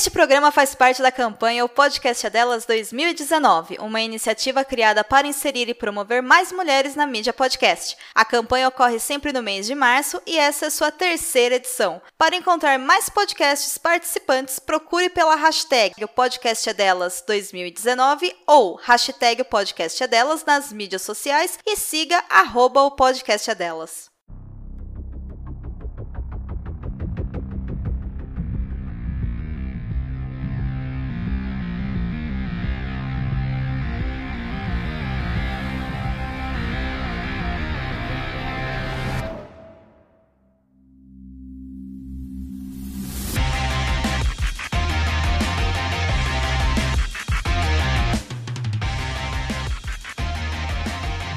Este programa faz parte da campanha O Podcast é Delas 2019, uma iniciativa criada para inserir e promover mais mulheres na mídia podcast. A campanha ocorre sempre no mês de março e essa é sua terceira edição. Para encontrar mais podcasts participantes, procure pela hashtag O Podcast é Delas 2019 ou hashtag O Podcast é Delas nas mídias sociais e siga arroba o Podcast Delas.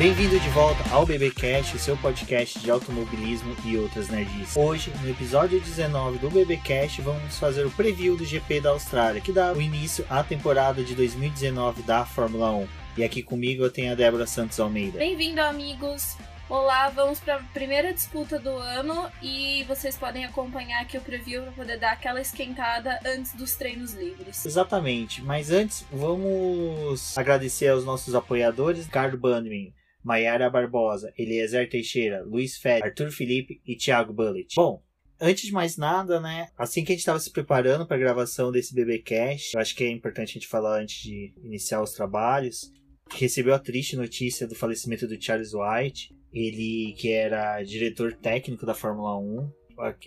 Bem-vindo de volta ao BBcast, o seu podcast de automobilismo e outras nerds. Hoje, no episódio 19 do BBcast, vamos fazer o preview do GP da Austrália, que dá o início à temporada de 2019 da Fórmula 1. E aqui comigo eu tenho a Débora Santos Almeida. Bem-vindo, amigos! Olá, vamos para a primeira disputa do ano e vocês podem acompanhar aqui o preview para poder dar aquela esquentada antes dos treinos livres. Exatamente, mas antes vamos agradecer aos nossos apoiadores, Ricardo Bandman, Maiara Barbosa, Eliezer Teixeira, Luiz Fed, Arthur Felipe e Thiago Bullet. Bom, antes de mais nada, né, assim que a gente estava se preparando para a gravação desse BBcast, eu acho que é importante a gente falar antes de iniciar os trabalhos, recebeu a triste notícia do falecimento do Charles White, ele que era diretor técnico da Fórmula 1,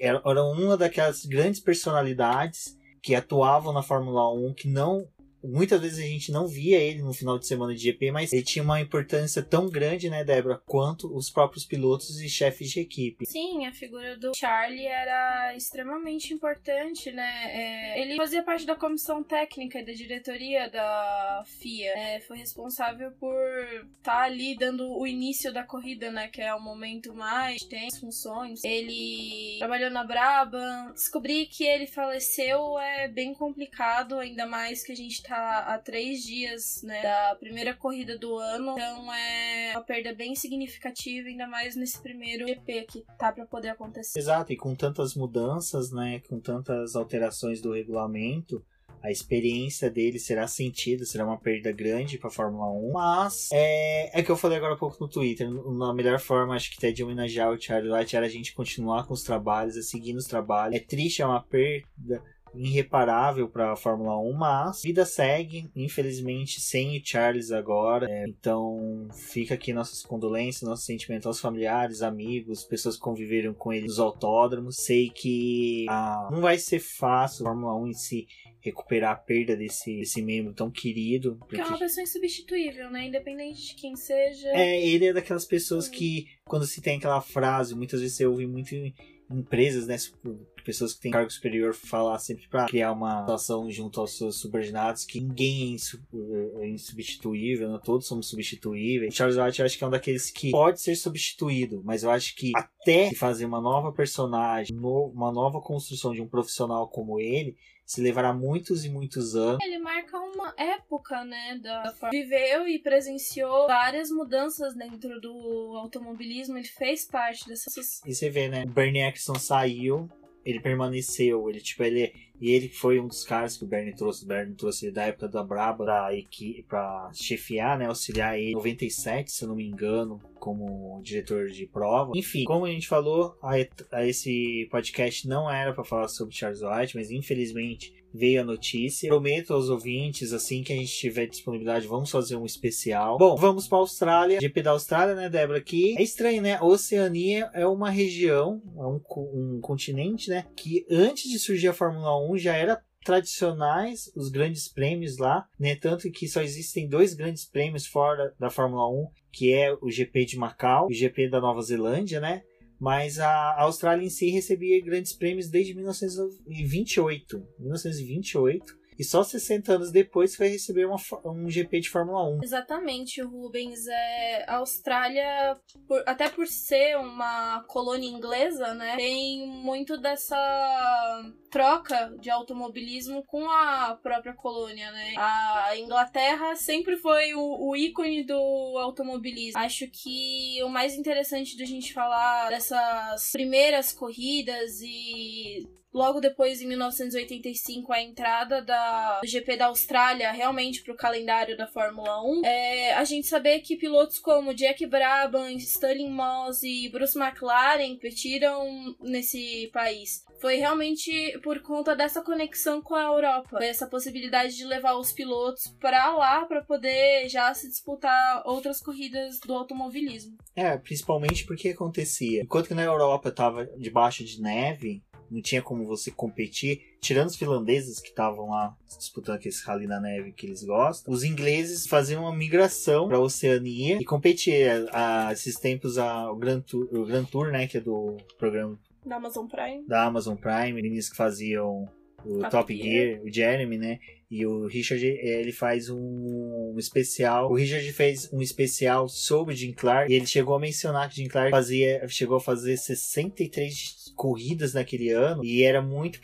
era uma daquelas grandes personalidades que atuavam na Fórmula 1 que não muitas vezes a gente não via ele no final de semana de GP, mas ele tinha uma importância tão grande, né, Débora, quanto os próprios pilotos e chefes de equipe. Sim, a figura do Charlie era extremamente importante, né? É, ele fazia parte da comissão técnica da diretoria da FIA. É, foi responsável por estar tá ali dando o início da corrida, né? Que é o momento mais tem funções. Ele trabalhou na Brabham. Descobri que ele faleceu é bem complicado, ainda mais que a gente tá tá há três dias, né, da primeira corrida do ano. Então é uma perda bem significativa, ainda mais nesse primeiro GP que tá para poder acontecer. Exato, e com tantas mudanças, né, com tantas alterações do regulamento, a experiência dele será sentida, será uma perda grande para a Fórmula 1. Mas é, é que eu falei agora há pouco no Twitter. Na melhor forma, acho que até de homenagear o Charlie Light era a gente continuar com os trabalhos, a seguir nos trabalhos. É triste, é uma perda irreparável para a Fórmula 1, mas vida segue, infelizmente, sem o Charles agora. É, então fica aqui nossas condolências, nossos sentimentos aos familiares, amigos, pessoas que conviveram com ele nos autódromos. Sei que ah, não vai ser fácil a Fórmula 1 em si recuperar a perda desse, desse membro tão querido. Porque... é uma pessoa insubstituível, né? Independente de quem seja. É, ele é daquelas pessoas que, quando se tem aquela frase, muitas vezes você ouve muito em empresas, né? pessoas que têm cargo superior falar sempre para criar uma situação junto aos seus subordinados que ninguém é, é insubstituível, né? todos somos substituíveis. Charles White eu acho que é um daqueles que pode ser substituído, mas eu acho que até fazer uma nova personagem, uma nova construção de um profissional como ele, se levará muitos e muitos anos. Ele marca uma época, né? Da... Viveu e presenciou várias mudanças dentro do automobilismo. Ele fez parte dessas. E você vê, né? O Bernie Eccleston saiu, ele permaneceu, ele tipo, ele e ele foi um dos caras que o Bernie trouxe, o Bernie trouxe da época da Braba pra, equipe, pra chefiar, né, auxiliar ele em 97, se eu não me engano, como diretor de prova. Enfim, como a gente falou, a, a esse podcast não era para falar sobre Charles White, mas infelizmente veio a notícia. Prometo aos ouvintes, assim que a gente tiver disponibilidade, vamos fazer um especial. Bom, vamos para a Austrália. GP da Austrália, né, Débora? Que é estranho, né? Oceania é uma região, é um, um continente, né? Que antes de surgir a Fórmula 1 já era tradicionais os grandes prêmios lá, né? Tanto que só existem dois grandes prêmios fora da Fórmula 1, que é o GP de Macau e o GP da Nova Zelândia, né? Mas a Austrália em si recebia grandes prêmios desde 1928. 1928 e só 60 anos depois foi receber uma, um GP de Fórmula 1. Exatamente, Rubens. É, a Austrália, por, até por ser uma colônia inglesa, né, tem muito dessa troca de automobilismo com a própria colônia, né? A Inglaterra sempre foi o, o ícone do automobilismo. Acho que o mais interessante da gente falar dessas primeiras corridas e logo depois, em 1985, a entrada da, do GP da Austrália realmente para o calendário da Fórmula 1, é, a gente saber que pilotos como Jack Brabham, Stirling Moss e Bruce McLaren competiram nesse país. Foi realmente por conta dessa conexão com a Europa, essa possibilidade de levar os pilotos para lá para poder já se disputar outras corridas do automobilismo. É, principalmente porque acontecia. Enquanto que na Europa tava debaixo de neve, não tinha como você competir, tirando os finlandeses que estavam lá disputando aquele rally na neve que eles gostam, os ingleses faziam uma migração para a Oceania e competir. A, a, esses tempos, a, o, Grand Tour, o Grand Tour, né, que é do programa da Amazon Prime, da Amazon Prime, meninos que faziam o Top, Top Gear. Gear, o Jeremy, né? E o Richard, ele faz um, um, especial. O Richard fez um especial sobre Jim Clark. E ele chegou a mencionar que Jim Clark fazia, chegou a fazer 63 corridas naquele ano. E era muito